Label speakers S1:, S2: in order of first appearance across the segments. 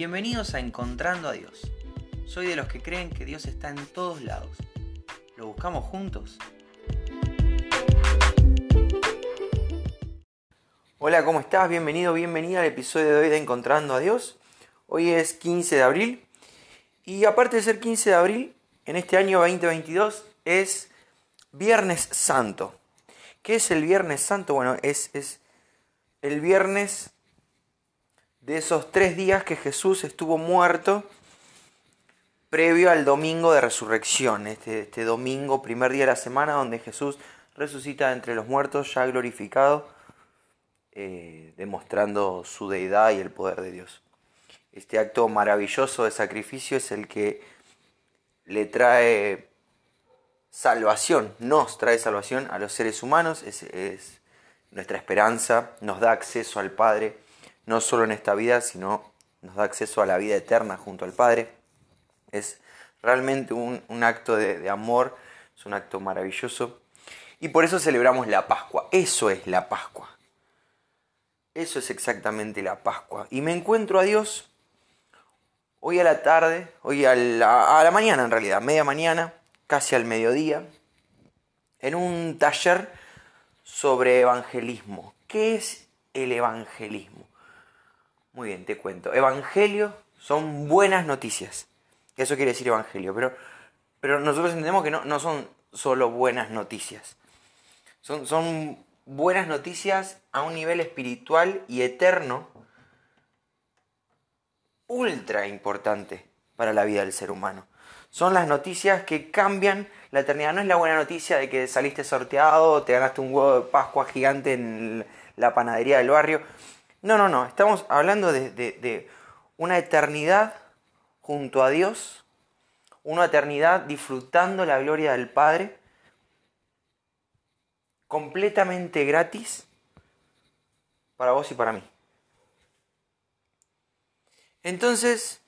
S1: Bienvenidos a Encontrando a Dios. Soy de los que creen que Dios está en todos lados. ¿Lo buscamos juntos? Hola, ¿cómo estás? Bienvenido, bienvenida al episodio de hoy de Encontrando a Dios. Hoy es 15 de abril y aparte de ser 15 de abril, en este año 2022 es Viernes Santo. ¿Qué es el Viernes Santo? Bueno, es, es el viernes de esos tres días que Jesús estuvo muerto previo al domingo de resurrección, este, este, domingo, primer día de la semana, donde Jesús resucita entre los muertos, ya glorificado, eh, demostrando su deidad y el poder de Dios. Este acto maravilloso de sacrificio es el que le trae salvación, nos trae salvación a los seres humanos, es, es nuestra esperanza, nos da acceso al Padre no solo en esta vida, sino nos da acceso a la vida eterna junto al Padre. Es realmente un, acto de, amor, es un acto maravilloso. Y por eso celebramos la Pascua. Eso es la Pascua. Eso es exactamente la Pascua. Y me encuentro a Dios hoy a la tarde, hoy a la, a la mañana en realidad, media mañana, casi al mediodía, en un taller sobre evangelismo. ¿Qué es el evangelismo? Muy bien, te cuento. Evangelio son buenas noticias. Eso quiere decir evangelio. Pero, pero nosotros entendemos que no, no son solo buenas noticias. Son, son buenas noticias a un nivel espiritual y eterno ultra importante para la vida del ser humano. Son las noticias que cambian la eternidad. No es la buena noticia de que saliste sorteado, te ganaste un huevo de Pascua gigante en la panadería del barrio. No, no, no. Estamos hablando de, una eternidad junto a Dios, una eternidad disfrutando la gloria del Padre, completamente gratis para vos y para mí. Entonces,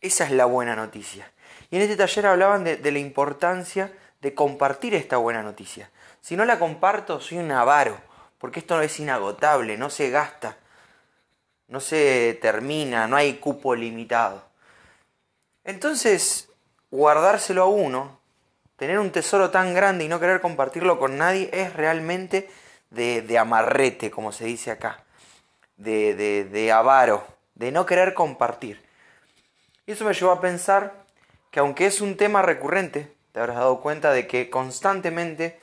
S1: esa es la buena noticia. Y en este taller hablaban de, de, la importancia de compartir esta buena noticia. Si no la comparto, soy un avaro, porque esto no es inagotable, no se gasta no se termina, no hay cupo limitado. Entonces, guardárselo a uno, tener un tesoro tan grande y no querer compartirlo con nadie es realmente de, amarrete, como se dice acá, de, de, de avaro, de no querer compartir. Y eso me llevó a pensar que aunque es un tema recurrente, te habrás dado cuenta de que constantemente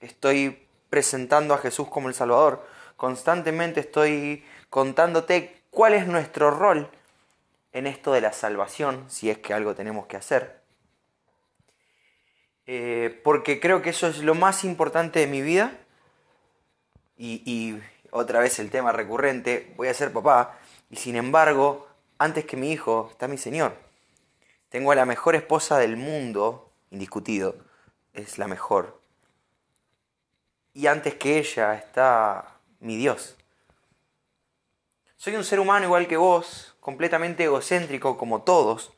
S1: estoy presentando a Jesús como el Salvador, constantemente estoy contándote cuál es nuestro rol en esto de la salvación, si es que algo tenemos que hacer. Eh, porque creo que eso es lo más importante de mi vida. Y, otra vez el tema recurrente, voy a ser papá. Y sin embargo, antes que mi hijo está mi Señor. Tengo a la mejor esposa del mundo, indiscutido, es la mejor. Y antes que ella está mi Dios. Soy un ser humano igual que vos, completamente egocéntrico como todos.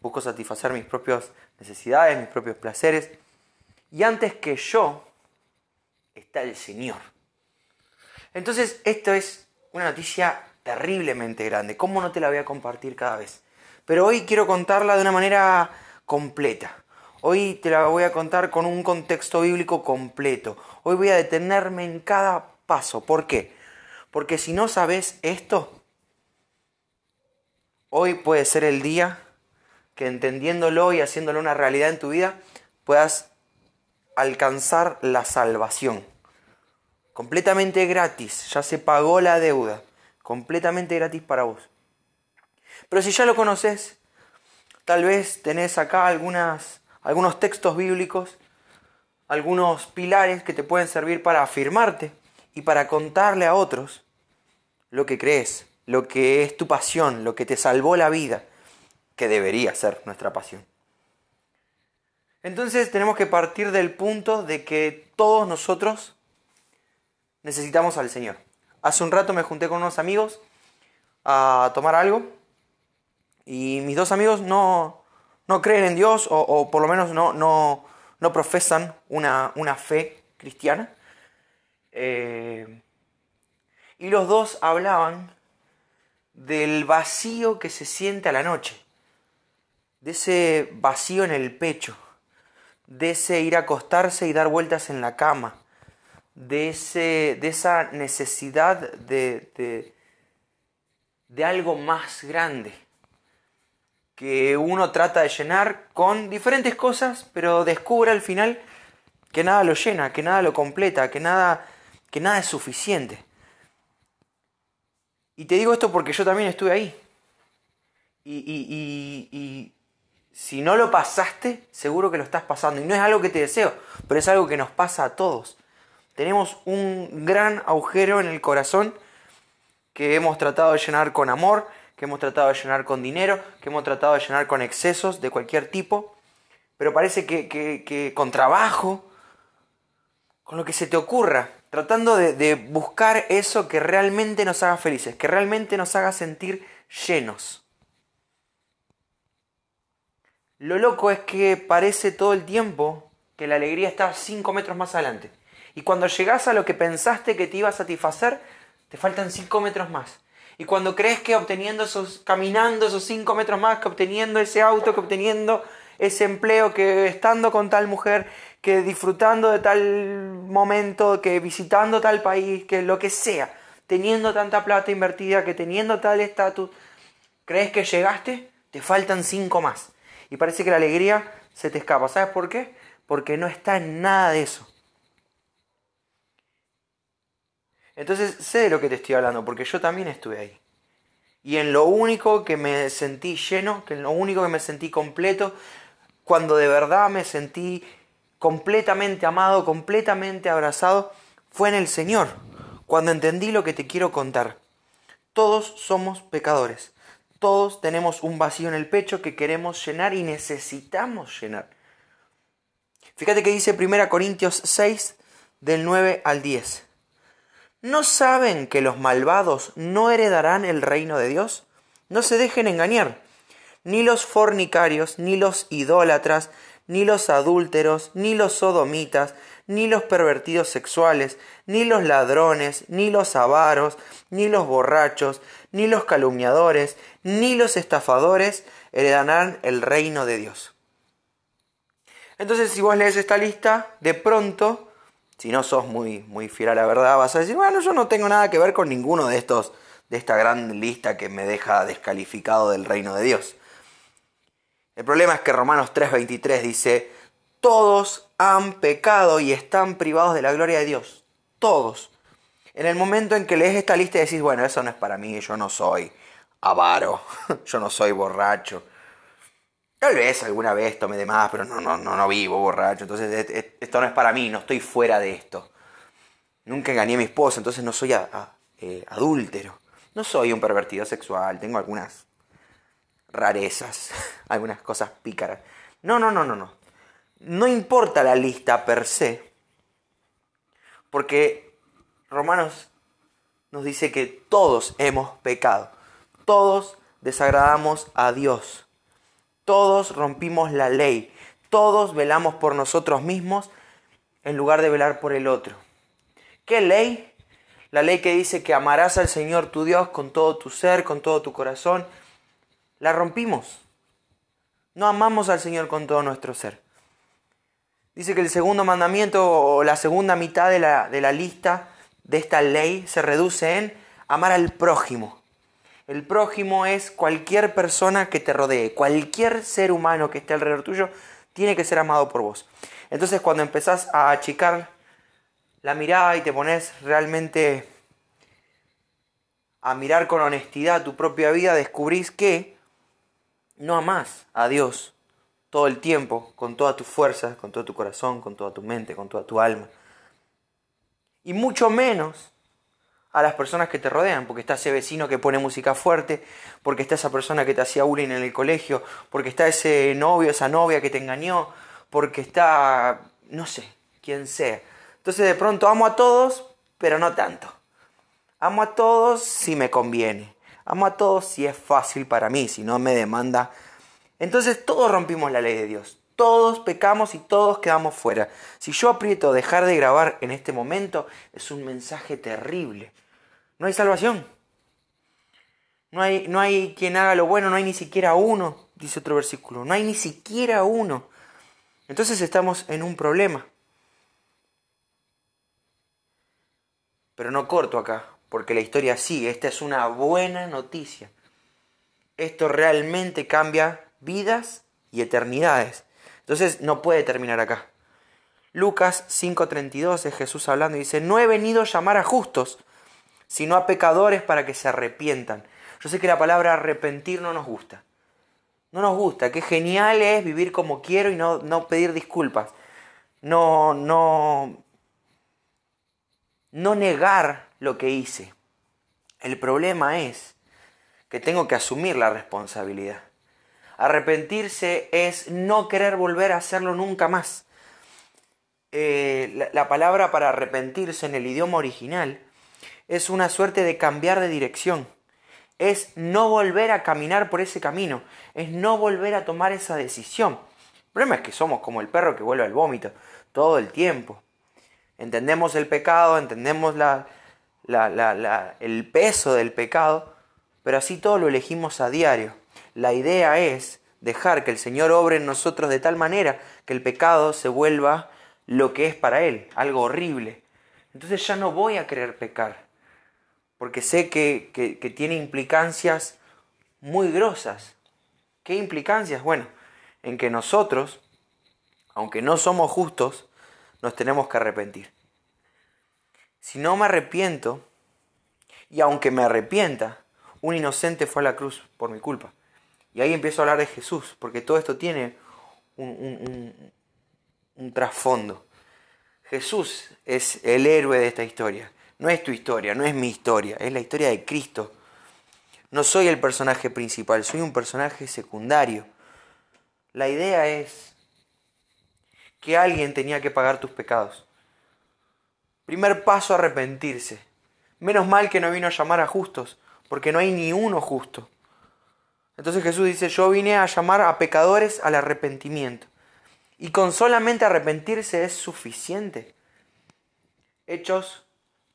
S1: Busco satisfacer mis propias necesidades, mis propios placeres. Y antes que yo está el Señor. Entonces, esto es una noticia terriblemente grande. ¿Cómo no te la voy a compartir cada vez? Pero hoy quiero contarla de una manera completa. Hoy te la voy a contar con un contexto bíblico completo. Hoy voy a detenerme en cada paso. ¿Por qué? Porque si no sabes esto, hoy puede ser el día que entendiéndolo y haciéndolo una realidad en tu vida, puedas alcanzar la salvación. Completamente gratis, ya se pagó la deuda, completamente gratis para vos. Pero si ya lo conoces, tal vez tenés acá algunos textos bíblicos, algunos pilares que te pueden servir para afirmarte y para contarle a otros lo que crees, lo que es tu pasión, lo que te salvó la vida, que debería ser nuestra pasión. Entonces tenemos que partir del punto de que todos nosotros necesitamos al Señor. Hace un rato me junté con unos amigos a tomar algo y mis dos amigos no, no creen en Dios o, por lo menos no, no, no profesan una, una fe cristiana. Eh, y los dos hablaban del vacío que se siente a la noche, de ese vacío en el pecho, de ese ir a acostarse y dar vueltas en la cama, de, ese, de esa necesidad de, de, de algo más grande que uno trata de llenar con diferentes cosas, pero descubre al final que nada lo llena, que nada lo completa, que nada, que nada es suficiente. Y te digo esto porque yo también estuve ahí. Y, y, y, si no lo pasaste, seguro que lo estás pasando. Y no es algo que te deseo, pero es algo que nos pasa a todos. Tenemos un gran agujero en el corazón que hemos tratado de llenar con amor, que hemos tratado de llenar con dinero, que hemos tratado de llenar con excesos de cualquier tipo, pero parece que, que, que con trabajo, con lo que se te ocurra, tratando de, buscar eso que realmente nos haga felices, que realmente nos haga sentir llenos. Lo loco es que parece todo el tiempo que la alegría está 5 metros más adelante. Y cuando llegas a lo que pensaste que te iba a satisfacer, te faltan 5 metros más. Y cuando crees que obteniendo esos, caminando esos 5 metros más, que obteniendo ese auto, que obteniendo ese empleo, que estando con tal mujer, que disfrutando de tal momento, que visitando tal país, que lo que sea, teniendo tanta plata invertida, que teniendo tal estatus, ¿crees que llegaste? Te faltan cinco más. Y parece que la alegría se te escapa. ¿Sabes por qué? Porque no está en nada de eso. Entonces sé de lo que te estoy hablando, porque yo también estuve ahí. Y en lo único que me sentí lleno, que en lo único que me sentí completo, cuando de verdad me sentí completamente amado, completamente abrazado, fue en el Señor, cuando entendí lo que te quiero contar. Todos somos pecadores, todos tenemos un vacío en el pecho que queremos llenar y necesitamos llenar. Fíjate que dice 1 Corintios 6 del 9 al 10. ¿No saben que los malvados no heredarán el reino de Dios? No se dejen engañar. Ni los fornicarios, ni los idólatras, ni los adúlteros, ni los sodomitas, ni los pervertidos sexuales, ni los ladrones, ni los avaros, ni los borrachos, ni los calumniadores, ni los estafadores heredarán el reino de Dios. Entonces, si vos lees esta lista, de pronto, si no sos muy, muy fiel a la verdad, vas a decir, bueno, yo no tengo nada que ver con ninguno de estos, de esta gran lista que me deja descalificado del reino de Dios. El problema es que Romanos 3:23 dice, todos han pecado y están privados de la gloria de Dios. Todos. En el momento en que lees esta lista y decís, bueno, eso no es para mí, yo no soy avaro, yo no soy borracho. Tal vez alguna vez tome de más, pero no, no, no, no vivo borracho. Entonces esto no es para mí, no estoy fuera de esto. Nunca engañé a mi esposa, entonces no soy eh, adúltero. No soy un pervertido sexual, tengo algunas rarezas, algunas cosas pícaras. No, no, no, no, no. No importa la lista per se, porque Romanos nos dice que todos hemos pecado, todos desagradamos a Dios, todos rompimos la ley, todos velamos por nosotros mismos en lugar de velar por el otro. ¿Qué ley? La ley que dice que amarás al Señor tu Dios con todo tu ser, con todo tu corazón la rompimos. No amamos al Señor con todo nuestro ser. Dice que el segundo mandamiento o la segunda mitad de la, de la lista de esta ley se reduce en amar al prójimo. El prójimo es cualquier persona que te rodee, cualquier ser humano que esté alrededor tuyo tiene que ser amado por vos. Entonces cuando empezás a achicar la mirada y te pones realmente a mirar con honestidad tu propia vida, descubrís que no amas a Dios todo el tiempo, con toda tu fuerza, con todo tu corazón, con toda tu mente, con toda tu alma. Y mucho menos a las personas que te rodean, porque está ese vecino que pone música fuerte, porque está esa persona que te hacía bullying en el colegio, porque está ese novio, esa novia que te engañó, porque está, no sé, quien sea. Entonces de pronto amo a todos, pero no tanto. Amo a todos si me conviene. Amo a todos si es fácil para mí, si no me demanda. Entonces todos rompimos la ley de Dios. Todos pecamos y todos quedamos fuera. Si yo aprieto dejar de grabar en este momento, es un mensaje terrible. No hay salvación. No hay, no hay quien haga lo bueno, no hay ni siquiera uno, dice otro versículo. No hay ni siquiera uno. Entonces estamos en un problema. Pero no corto acá, porque la historia sigue. Esta es una buena noticia. Esto realmente cambia vidas y eternidades. Entonces no puede terminar acá. Lucas 5:32 es Jesús hablando y dice, no he venido a llamar a justos, sino a pecadores para que se arrepientan. Yo sé que la palabra arrepentir no nos gusta. No nos gusta, qué genial es vivir como quiero y no, no pedir disculpas. No, no, no negar lo que hice. El problema es que tengo que asumir la responsabilidad. Arrepentirse es no querer volver a hacerlo nunca más. Eh, la, palabra para arrepentirse en el idioma original es una suerte de cambiar de dirección. Es no volver a caminar por ese camino. Es no volver a tomar esa decisión. El problema es que somos como el perro que vuelve al vómito todo el tiempo. Entendemos el pecado, entendemos la, el peso del pecado, pero así todo lo elegimos a diario. La idea es dejar que el Señor obre en nosotros de tal manera que el pecado se vuelva lo que es para Él, algo horrible. Entonces ya no voy a querer pecar, porque sé que, que tiene implicancias muy grosas. ¿Qué implicancias? Bueno, en que nosotros, aunque no somos justos, nos tenemos que arrepentir. Si no me arrepiento, y aunque me arrepienta, un inocente fue a la cruz por mi culpa. Y ahí empiezo a hablar de Jesús, porque todo esto tiene un, un, trasfondo. Jesús es el héroe de esta historia. No es tu historia, no es mi historia, es la historia de Cristo. No soy el personaje principal, soy un personaje secundario. La idea es que alguien tenía que pagar tus pecados. Primer paso, arrepentirse. Menos mal que no vino a llamar a justos, porque no hay ni uno justo. Entonces Jesús dice, yo vine a llamar a pecadores al arrepentimiento. Y con solamente arrepentirse es suficiente. Hechos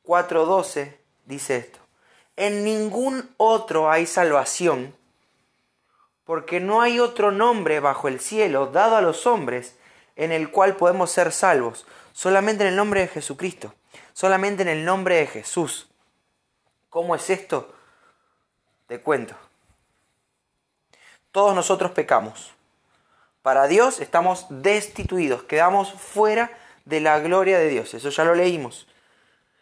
S1: 4:12 dice esto. En ningún otro hay salvación, porque no hay otro nombre bajo el cielo dado a los hombres en el cual podemos ser salvos, solamente en el nombre de Jesucristo, solamente en el nombre de Jesús. ¿Cómo es esto? Te cuento. Todos nosotros pecamos. Para Dios estamos destituidos, quedamos fuera de la gloria de Dios. Eso ya lo leímos.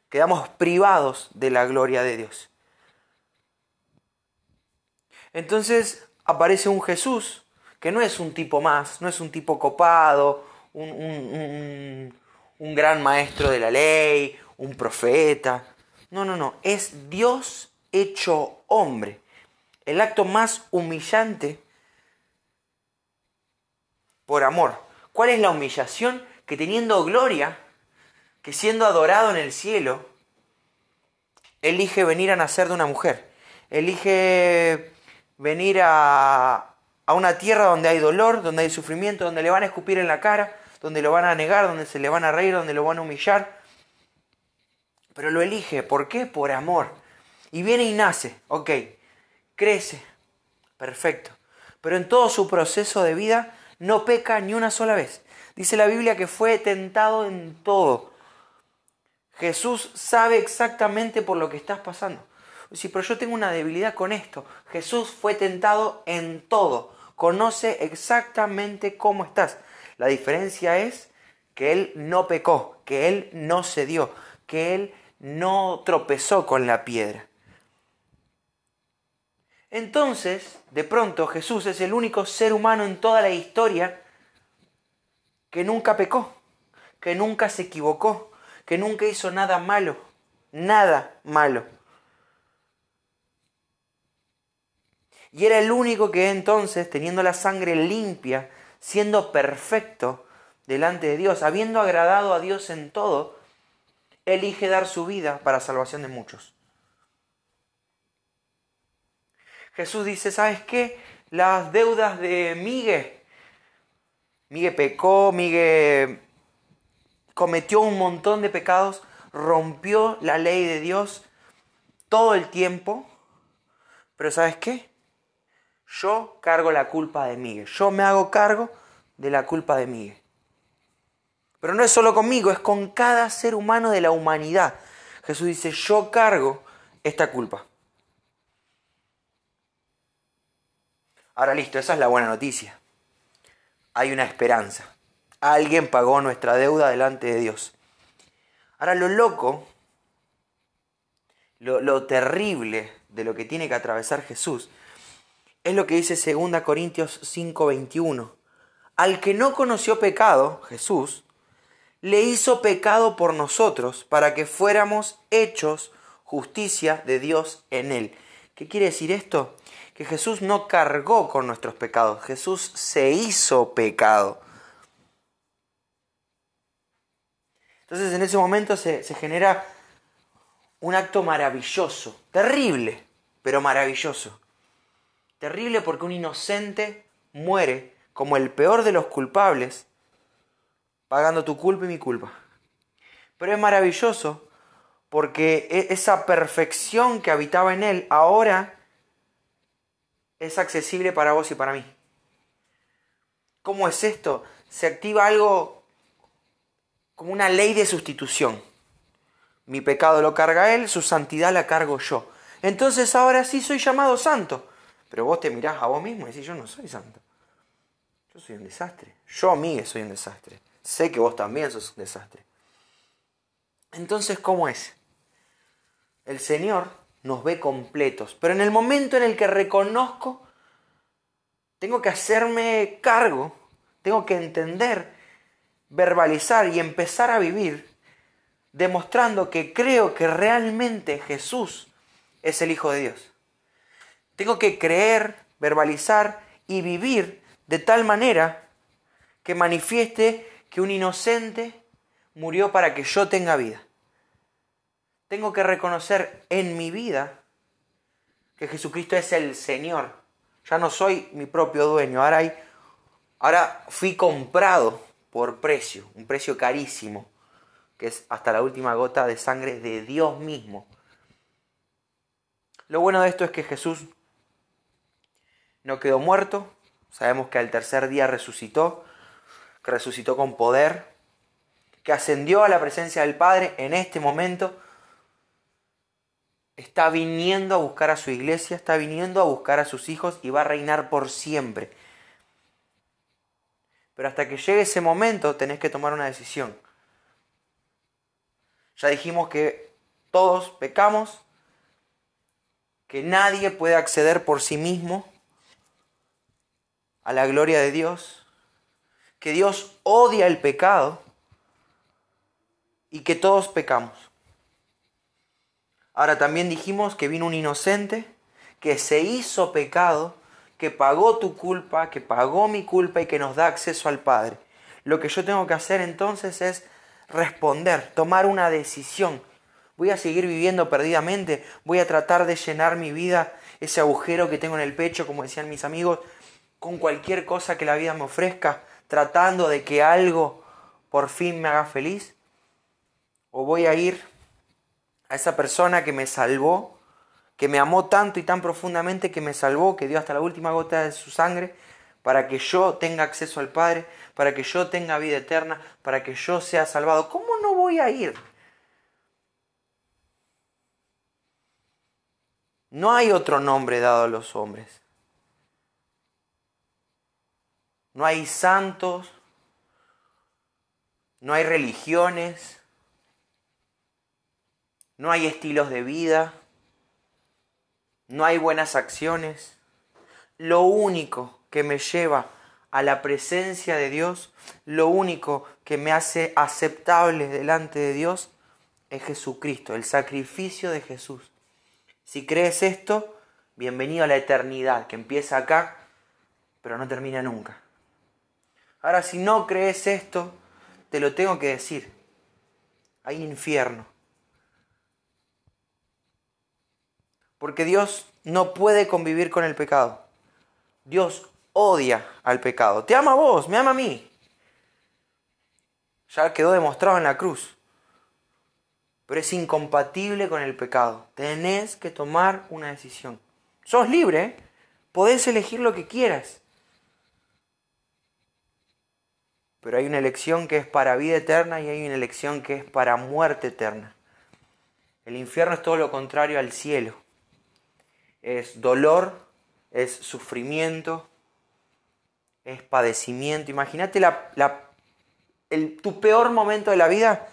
S1: Quedamos privados de la gloria de Dios. Entonces aparece un Jesús que no es un tipo más, no es un tipo copado, un, gran maestro de la ley, un profeta. No, no, no, es Dios hecho hombre. El acto más humillante por amor. ¿Cuál es la humillación? Que teniendo gloria, que siendo adorado en el cielo, elige venir a nacer de una mujer. Elige venir a, a una tierra donde hay dolor, donde hay sufrimiento, donde le van a escupir en la cara, donde lo van a negar, donde se le van a reír, donde lo van a humillar. Pero lo elige, ¿por qué? Por amor. Y viene y nace, ok, crece, perfecto. Pero en todo su proceso de vida no peca ni una sola vez. Dice la Biblia que fue tentado en todo. Jesús sabe exactamente por lo que estás pasando. Sí, pero yo tengo una debilidad con esto. Jesús fue tentado en todo. Conoce exactamente cómo estás. La diferencia es que Él no pecó, que Él no cedió, que Él no tropezó con la piedra. Entonces, de pronto, Jesús es el único ser humano en toda la historia que nunca pecó, que nunca se equivocó, que nunca hizo nada malo, nada malo. Y era el único que entonces, teniendo la sangre limpia, siendo perfecto delante de Dios, habiendo agradado a Dios en todo, elige dar su vida para salvación de muchos. Jesús dice, ¿sabes qué? Las deudas de Miguel. Miguel pecó, Miguel cometió un montón de pecados, rompió la ley de Dios todo el tiempo, Pero ¿sabes qué? Yo cargo la culpa de Miguel. Yo me hago cargo de la culpa de Miguel. Pero no es solo conmigo, es con cada ser humano de la humanidad. Jesús dice, yo cargo esta culpa. Ahora listo, esa es la buena noticia. Hay una esperanza. Alguien pagó nuestra deuda delante de Dios. Ahora lo loco, lo, terrible de lo que tiene que atravesar Jesús, es lo que dice 2 Corintios 5:21. Al que no conoció pecado, Jesús, le hizo pecado por nosotros para que fuéramos hechos justicia de Dios en él. ¿Qué quiere decir esto? Que Jesús no cargó con nuestros pecados, Jesús se hizo pecado. Entonces en ese momento se, se genera un acto maravilloso, terrible, pero maravilloso. Terrible porque un inocente muere como el peor de los culpables pagando tu culpa y mi culpa. Pero es maravilloso porque e-, esa perfección que habitaba en él ahora es accesible para vos y para mí. ¿Cómo es esto? Se activa algo como una ley de sustitución. Mi pecado lo carga él, su santidad la cargo yo. Entonces ahora sí soy llamado santo. Pero vos te mirás a vos mismo y decís, yo no soy santo. Yo soy un desastre. Yo a mí soy un desastre. Sé que vos también sos un desastre. Entonces, ¿cómo es? El Señor nos ve completos, pero en el momento en el que reconozco, tengo que hacerme cargo, tengo que entender, verbalizar y empezar a vivir, demostrando que creo que realmente Jesús es el Hijo de Dios. Tengo que creer, verbalizar y vivir de tal manera que manifieste que un inocente murió para que yo tenga vida. Tengo que reconocer en mi vida que Jesucristo es el Señor. Ya no soy mi propio dueño. Ahora, ahora fui comprado por precio, un precio carísimo, que es hasta la última gota de sangre de Dios mismo. Lo bueno de esto es que Jesús no quedó muerto. Sabemos que al tercer día resucitó resucitó con poder, que ascendió a la presencia del Padre en este momento, está viniendo a buscar a su iglesia, está viniendo a buscar a sus hijos y va a reinar por siempre. Pero hasta que llegue ese momento tenés que tomar una decisión. Ya dijimos que todos pecamos, que nadie puede acceder por sí mismo a la gloria de Dios, que Dios odia el pecado y que todos pecamos. Ahora también dijimos que vino un inocente que se hizo pecado, que pagó tu culpa, que pagó mi culpa y que nos da acceso al Padre. Lo que yo tengo que hacer entonces es responder, tomar una decisión. Voy a seguir viviendo perdidamente, voy a tratar de llenar mi vida, ese agujero que tengo en el pecho, como decían mis amigos, con cualquier cosa que la vida me ofrezca tratando de que algo por fin me haga feliz? ¿O voy a ir a esa persona que me salvó, que me amó tanto y tan profundamente que me salvó, que dio hasta la última gota de su sangre, para que yo tenga acceso al Padre, para que yo tenga vida eterna, para que yo sea salvado? ¿Cómo no voy a ir? No hay otro nombre dado a los hombres No hay santos, no hay religiones, no hay estilos de vida, no hay buenas acciones. Lo único que me lleva a la presencia de Dios, lo único que me hace aceptable delante de Dios es Jesucristo, el sacrificio de Jesús. Si crees esto, bienvenido a la eternidad, que empieza acá, pero no termina nunca. Ahora, si no crees esto, te lo tengo que decir. Hay infierno. Porque Dios no puede convivir con el pecado. Dios odia al pecado. Te ama a vos, me ama a mí. Ya quedó demostrado en la cruz. Pero es incompatible con el pecado. Tenés que tomar una decisión. Sos libre, ¿eh? podés elegir lo que quieras. Pero hay una elección que es para vida eterna y hay una elección que es para muerte eterna. El infierno es todo lo contrario al cielo. Es dolor, es sufrimiento, es padecimiento. Imagínate la, tu peor momento de la vida,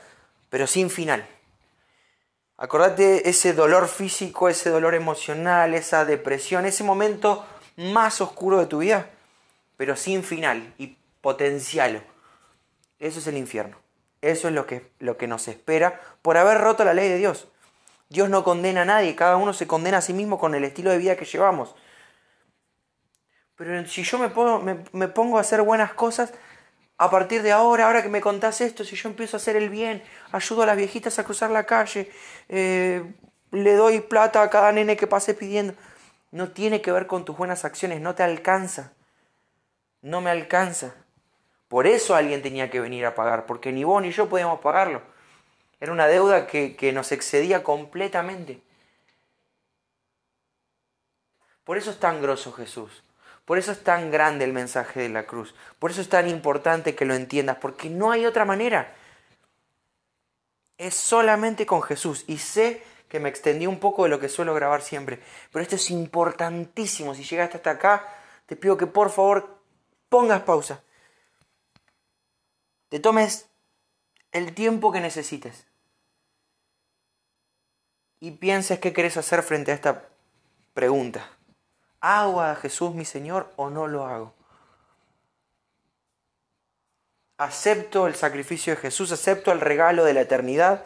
S1: pero sin final. Acordate ese dolor físico, ese dolor emocional, esa depresión, ese momento más oscuro de tu vida, pero sin final y potencial. Eso es el infierno. Eso es lo que, lo que nos espera por haber roto la ley de Dios. Dios no condena a nadie, cada uno se condena a sí mismo con el estilo de vida que llevamos. Pero si yo me pongo, me, pongo a hacer buenas cosas, a partir de ahora, ahora que me contás esto, si yo empiezo a hacer el bien, ayudo a las viejitas a cruzar la calle, eh, le doy plata a cada nene que pase pidiendo, no tiene que ver con tus buenas acciones, no te alcanza, no me alcanza. Por eso alguien tenía que venir a pagar, porque ni vos ni yo podíamos pagarlo. Era una deuda que, que nos excedía completamente. Por eso es tan grosso Jesús. Por eso es tan grande el mensaje de la cruz. Por eso es tan importante que lo entiendas, porque no hay otra manera. Es solamente con Jesús. Y sé que me extendí un poco de lo que suelo grabar siempre, pero esto es importantísimo. Si llegaste hasta acá, te pido que por favor pongas pausa. Te tomes el tiempo que necesites. Y pienses qué querés hacer frente a esta pregunta. ¿Hago a Jesús mi Señor o no lo hago? ¿Acepto el sacrificio de Jesús? ¿Acepto el regalo de la eternidad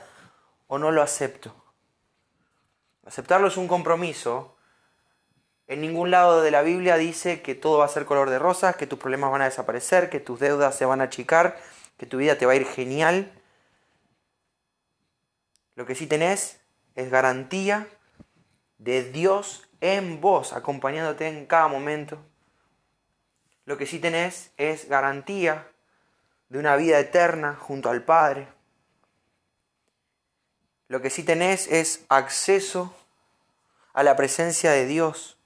S1: o no lo acepto? Aceptarlo es un compromiso. En ningún lado de la Biblia dice que todo va a ser color de rosas, que tus problemas van a desaparecer, que tus deudas se van a achicar, que tu vida te va a ir genial. Lo que sí tenés es garantía de Dios en vos, acompañándote en cada momento. Lo que sí tenés es garantía de una vida eterna junto al Padre. Lo que sí tenés es acceso a la presencia de Dios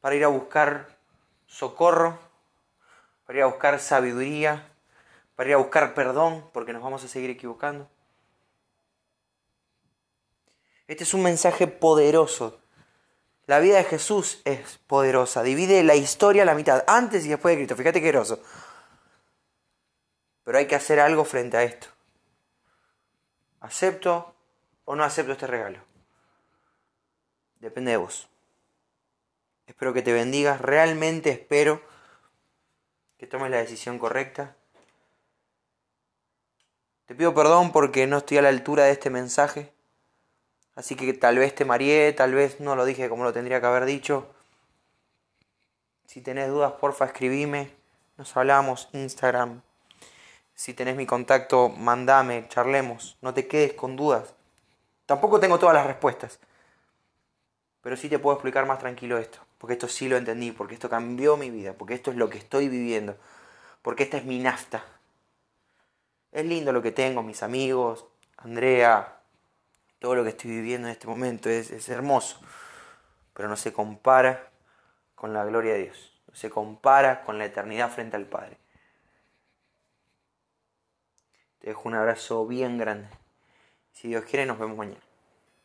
S1: para ir a buscar socorro, para ir a buscar sabiduría, para ir a buscar perdón, porque nos vamos a seguir equivocando. Este es un mensaje poderoso. La vida de Jesús es poderosa. Divide la historia a la mitad, antes y después de Cristo. Fíjate qué groso. Pero hay que hacer algo frente a esto. ¿Acepto o no acepto este regalo? Depende de vos. Espero que te bendigas. Realmente espero que tomes la decisión correcta. Te pido perdón porque no estoy a la altura de este mensaje. Así que tal vez te mareé, tal vez no lo dije como lo tendría que haber dicho. Si tenés dudas, porfa, escribime. Nos hablamos, Instagram. Si tenés mi contacto, mandame, charlemos. No te quedes con dudas. Tampoco tengo todas las respuestas. Pero sí te puedo explicar más tranquilo esto. Porque esto sí lo entendí, porque esto cambió mi vida, porque esto es lo que estoy viviendo. Porque esta es mi nafta. Es lindo lo que tengo, mis amigos, Andrea, todo lo que estoy viviendo en este momento es, hermoso, pero no se compara con la gloria de Dios, no se compara con la eternidad frente al Padre. Te dejo un abrazo bien grande. Si Dios quiere, nos vemos mañana.